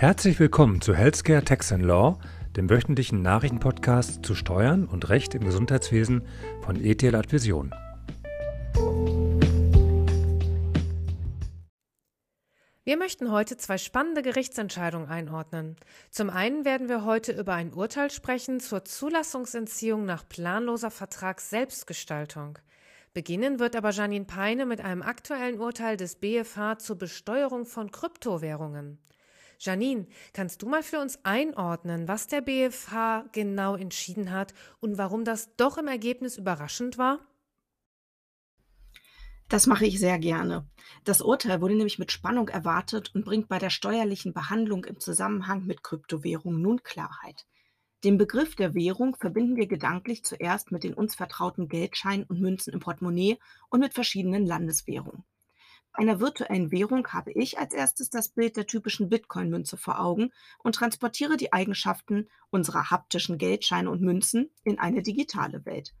Herzlich willkommen zu Healthcare Tax and Law, dem wöchentlichen Nachrichtenpodcast zu Steuern und Recht im Gesundheitswesen von ETL Advision. Wir möchten heute zwei spannende Gerichtsentscheidungen einordnen. Zum einen werden wir heute über ein Urteil sprechen zur Zulassungsentziehung nach planloser Vertragsselbstgestaltung. Beginnen wird aber Janine Peine mit einem aktuellen Urteil des BFH zur Besteuerung von Kryptowährungen. Janine, kannst du mal für uns einordnen, was der BFH genau entschieden hat und warum das doch im Ergebnis überraschend war? Das mache ich sehr gerne. Das Urteil wurde nämlich mit Spannung erwartet und bringt bei der steuerlichen Behandlung im Zusammenhang mit Kryptowährungen nun Klarheit. Den Begriff der Währung verbinden wir gedanklich zuerst mit den uns vertrauten Geldscheinen und Münzen im Portemonnaie und mit verschiedenen Landeswährungen einer virtuellen Währung habe ich als erstes das Bild der typischen Bitcoin-Münze vor Augen und transportiere die Eigenschaften unserer haptischen Geldscheine und Münzen in eine digitale Welt.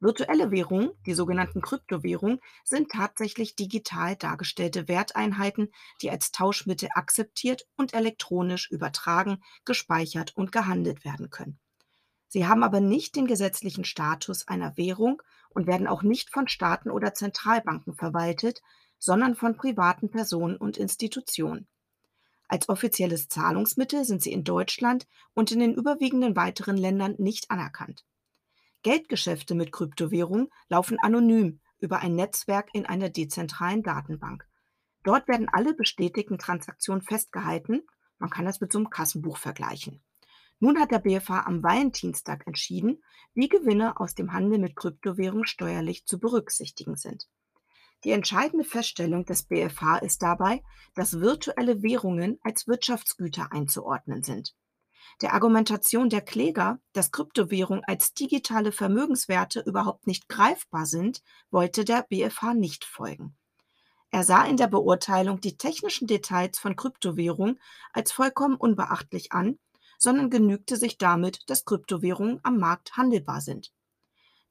Virtuelle Währungen, die sogenannten Kryptowährungen, sind tatsächlich digital dargestellte Werteinheiten, die als Tauschmittel akzeptiert und elektronisch übertragen, gespeichert und gehandelt werden können. Sie haben aber nicht den gesetzlichen Status einer Währung und werden auch nicht von Staaten oder Zentralbanken verwaltet, sondern von privaten Personen und Institutionen. Als offizielles Zahlungsmittel sind sie in Deutschland und in den überwiegenden weiteren Ländern nicht anerkannt. Geldgeschäfte mit Kryptowährungen laufen anonym über ein Netzwerk in einer dezentralen Datenbank. Dort werden alle bestätigten Transaktionen festgehalten. Man kann das mit so einem Kassenbuch vergleichen. Nun hat der BFH am Valentinstag entschieden, wie Gewinne aus dem Handel mit Kryptowährungen steuerlich zu berücksichtigen sind. Die entscheidende Feststellung des BfH ist dabei, dass virtuelle Währungen als Wirtschaftsgüter einzuordnen sind. Der Argumentation der Kläger, dass Kryptowährungen als digitale Vermögenswerte überhaupt nicht greifbar sind, wollte der BfH nicht folgen. Er sah in der Beurteilung die technischen Details von Kryptowährungen als vollkommen unbeachtlich an, sondern genügte sich damit, dass Kryptowährungen am Markt handelbar sind.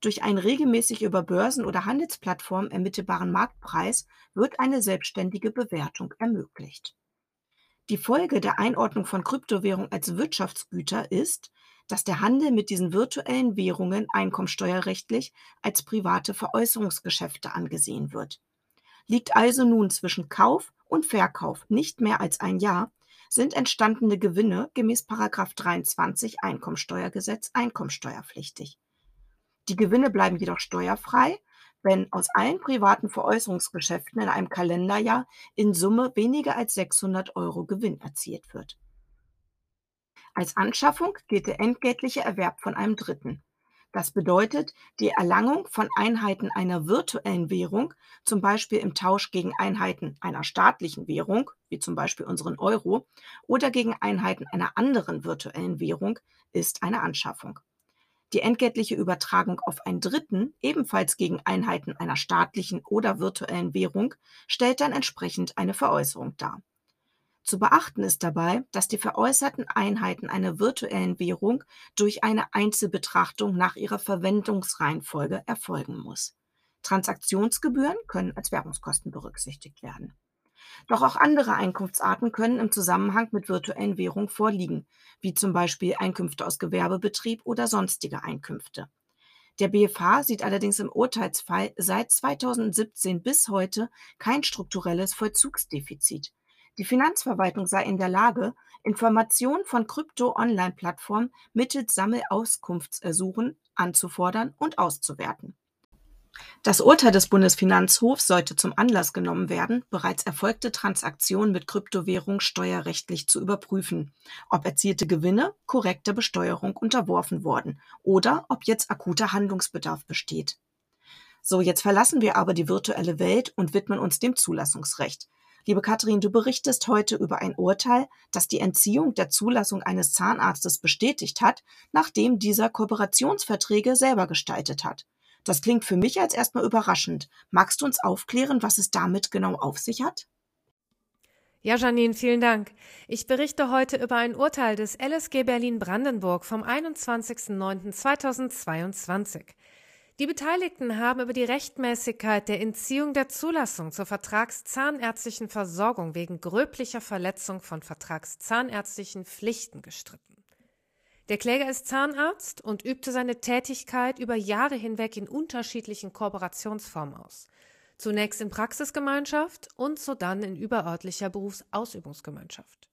Durch einen regelmäßig über Börsen oder Handelsplattformen ermittelbaren Marktpreis wird eine selbstständige Bewertung ermöglicht. Die Folge der Einordnung von Kryptowährungen als Wirtschaftsgüter ist, dass der Handel mit diesen virtuellen Währungen einkommensteuerrechtlich als private Veräußerungsgeschäfte angesehen wird. Liegt also nun zwischen Kauf und Verkauf nicht mehr als ein Jahr, sind entstandene Gewinne gemäß 23 Einkommensteuergesetz einkommensteuerpflichtig. Die Gewinne bleiben jedoch steuerfrei, wenn aus allen privaten Veräußerungsgeschäften in einem Kalenderjahr in Summe weniger als 600 Euro Gewinn erzielt wird. Als Anschaffung gilt der entgeltliche Erwerb von einem Dritten. Das bedeutet die Erlangung von Einheiten einer virtuellen Währung, zum Beispiel im Tausch gegen Einheiten einer staatlichen Währung, wie zum Beispiel unseren Euro, oder gegen Einheiten einer anderen virtuellen Währung, ist eine Anschaffung. Die entgeltliche Übertragung auf einen Dritten, ebenfalls gegen Einheiten einer staatlichen oder virtuellen Währung, stellt dann entsprechend eine Veräußerung dar. Zu beachten ist dabei, dass die veräußerten Einheiten einer virtuellen Währung durch eine Einzelbetrachtung nach ihrer Verwendungsreihenfolge erfolgen muss. Transaktionsgebühren können als Währungskosten berücksichtigt werden. Doch auch andere Einkunftsarten können im Zusammenhang mit virtuellen Währungen vorliegen, wie zum Beispiel Einkünfte aus Gewerbebetrieb oder sonstige Einkünfte. Der BFH sieht allerdings im Urteilsfall seit 2017 bis heute kein strukturelles Vollzugsdefizit. Die Finanzverwaltung sei in der Lage, Informationen von Krypto-Online-Plattformen mittels Sammelauskunftsersuchen anzufordern und auszuwerten. Das Urteil des Bundesfinanzhofs sollte zum Anlass genommen werden, bereits erfolgte Transaktionen mit Kryptowährung steuerrechtlich zu überprüfen, ob erzielte Gewinne korrekter Besteuerung unterworfen wurden oder ob jetzt akuter Handlungsbedarf besteht. So, jetzt verlassen wir aber die virtuelle Welt und widmen uns dem Zulassungsrecht. Liebe Katrin, du berichtest heute über ein Urteil, das die Entziehung der Zulassung eines Zahnarztes bestätigt hat, nachdem dieser Kooperationsverträge selber gestaltet hat. Das klingt für mich als erstmal überraschend. Magst du uns aufklären, was es damit genau auf sich hat? Ja, Janine, vielen Dank. Ich berichte heute über ein Urteil des LSG Berlin-Brandenburg vom 21.09.2022. Die Beteiligten haben über die Rechtmäßigkeit der Entziehung der Zulassung zur vertragszahnärztlichen Versorgung wegen gröblicher Verletzung von vertragszahnärztlichen Pflichten gestritten. Der Kläger ist Zahnarzt und übte seine Tätigkeit über Jahre hinweg in unterschiedlichen Kooperationsformen aus. Zunächst in Praxisgemeinschaft und sodann in überörtlicher Berufsausübungsgemeinschaft.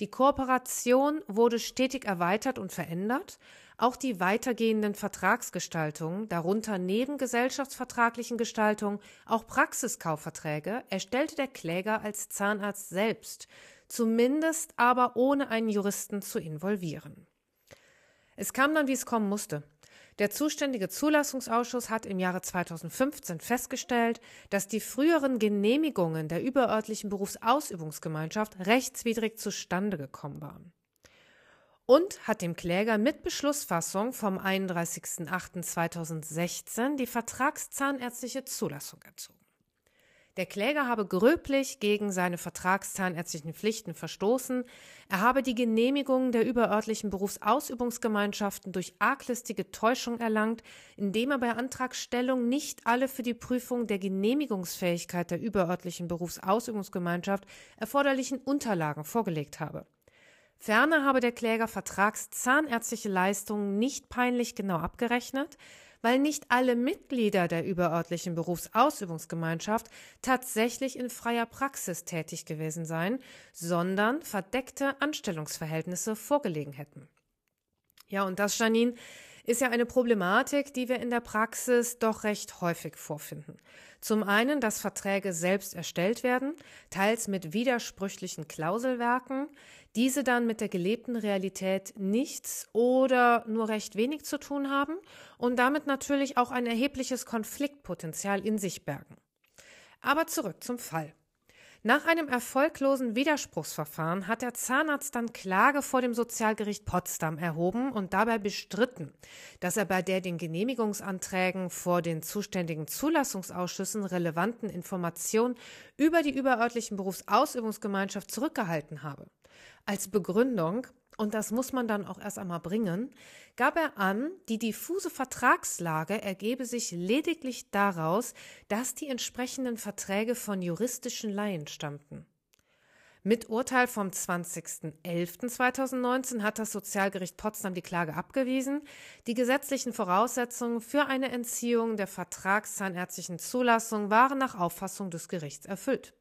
Die Kooperation wurde stetig erweitert und verändert, auch die weitergehenden Vertragsgestaltungen, darunter neben gesellschaftsvertraglichen Gestaltungen auch Praxiskaufverträge, erstellte der Kläger als Zahnarzt selbst, zumindest aber ohne einen Juristen zu involvieren. Es kam dann, wie es kommen musste. Der zuständige Zulassungsausschuss hat im Jahre 2015 festgestellt, dass die früheren Genehmigungen der überörtlichen Berufsausübungsgemeinschaft rechtswidrig zustande gekommen waren. Und hat dem Kläger mit Beschlussfassung vom 31.08.2016 die vertragszahnärztliche Zulassung entzogen. Der Kläger habe gröblich gegen seine vertragszahnärztlichen Pflichten verstoßen, er habe die Genehmigungen der überörtlichen Berufsausübungsgemeinschaften durch arglistige Täuschung erlangt, indem er bei Antragstellung nicht alle für die Prüfung der Genehmigungsfähigkeit der überörtlichen Berufsausübungsgemeinschaft erforderlichen Unterlagen vorgelegt habe. Ferner habe der Kläger vertragszahnärztliche Leistungen nicht peinlich genau abgerechnet, weil nicht alle Mitglieder der überörtlichen Berufsausübungsgemeinschaft tatsächlich in freier Praxis tätig gewesen seien, sondern verdeckte Anstellungsverhältnisse vorgelegen hätten. Ja, und das, Janine, ist ja eine Problematik, die wir in der Praxis doch recht häufig vorfinden. Zum einen, dass Verträge selbst erstellt werden, teils mit widersprüchlichen Klauselwerken, diese dann mit der gelebten Realität nichts oder nur recht wenig zu tun haben und damit natürlich auch ein erhebliches Konfliktpotenzial in sich bergen. Aber zurück zum Fall. Nach einem erfolglosen Widerspruchsverfahren hat der Zahnarzt dann Klage vor dem Sozialgericht Potsdam erhoben und dabei bestritten, dass er bei der den Genehmigungsanträgen vor den zuständigen Zulassungsausschüssen relevanten Informationen über die überörtlichen Berufsausübungsgemeinschaft zurückgehalten habe. Als Begründung und das muss man dann auch erst einmal bringen, gab er an, die diffuse Vertragslage ergebe sich lediglich daraus, dass die entsprechenden Verträge von juristischen Laien stammten. Mit Urteil vom 20.11.2019 hat das Sozialgericht Potsdam die Klage abgewiesen. Die gesetzlichen Voraussetzungen für eine Entziehung der vertragszahnärztlichen Zulassung waren nach Auffassung des Gerichts erfüllt.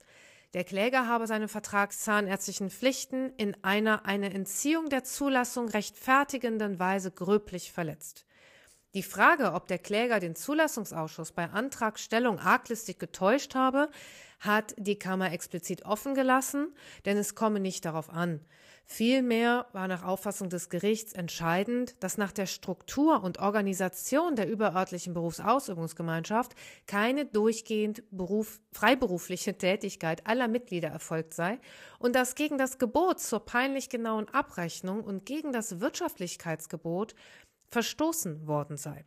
Der Kläger habe seine vertragszahnärztlichen Pflichten in einer eine Entziehung der Zulassung rechtfertigenden Weise gröblich verletzt. Die Frage, ob der Kläger den Zulassungsausschuss bei Antragstellung arglistig getäuscht habe, hat die Kammer explizit offen gelassen, denn es komme nicht darauf an. Vielmehr war nach Auffassung des Gerichts entscheidend, dass nach der Struktur und Organisation der überörtlichen Berufsausübungsgemeinschaft keine durchgehend Beruf, freiberufliche Tätigkeit aller Mitglieder erfolgt sei und dass gegen das Gebot zur peinlich genauen Abrechnung und gegen das Wirtschaftlichkeitsgebot verstoßen worden sei.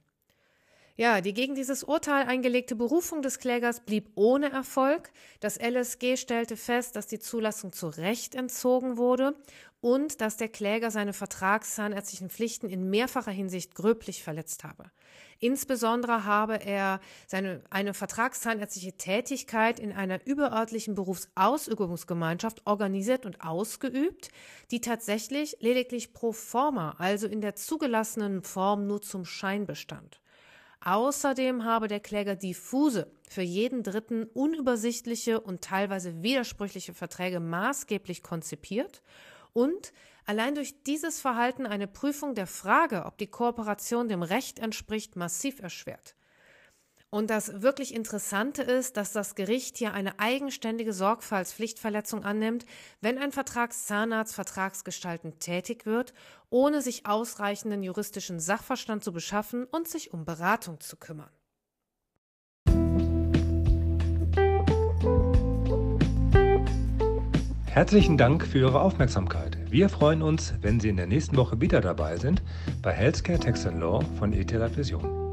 Ja, die gegen dieses Urteil eingelegte Berufung des Klägers blieb ohne Erfolg. Das LSG stellte fest, dass die Zulassung zu Recht entzogen wurde und dass der Kläger seine vertragszahnärztlichen Pflichten in mehrfacher Hinsicht gröblich verletzt habe. Insbesondere habe er seine, eine vertragszahnärztliche Tätigkeit in einer überörtlichen Berufsausübungsgemeinschaft organisiert und ausgeübt, die tatsächlich lediglich pro forma, also in der zugelassenen Form nur zum Schein bestand. Außerdem habe der Kläger diffuse, für jeden Dritten unübersichtliche und teilweise widersprüchliche Verträge maßgeblich konzipiert und allein durch dieses Verhalten eine Prüfung der Frage, ob die Kooperation dem Recht entspricht, massiv erschwert. Und das wirklich Interessante ist, dass das Gericht hier eine eigenständige Sorgfaltspflichtverletzung annimmt, wenn ein Vertragszahnarzt vertragsgestaltend tätig wird, ohne sich ausreichenden juristischen Sachverstand zu beschaffen und sich um Beratung zu kümmern. Herzlichen Dank für Ihre Aufmerksamkeit. Wir freuen uns, wenn Sie in der nächsten Woche wieder dabei sind bei Healthcare Tax and Law von ETH Vision.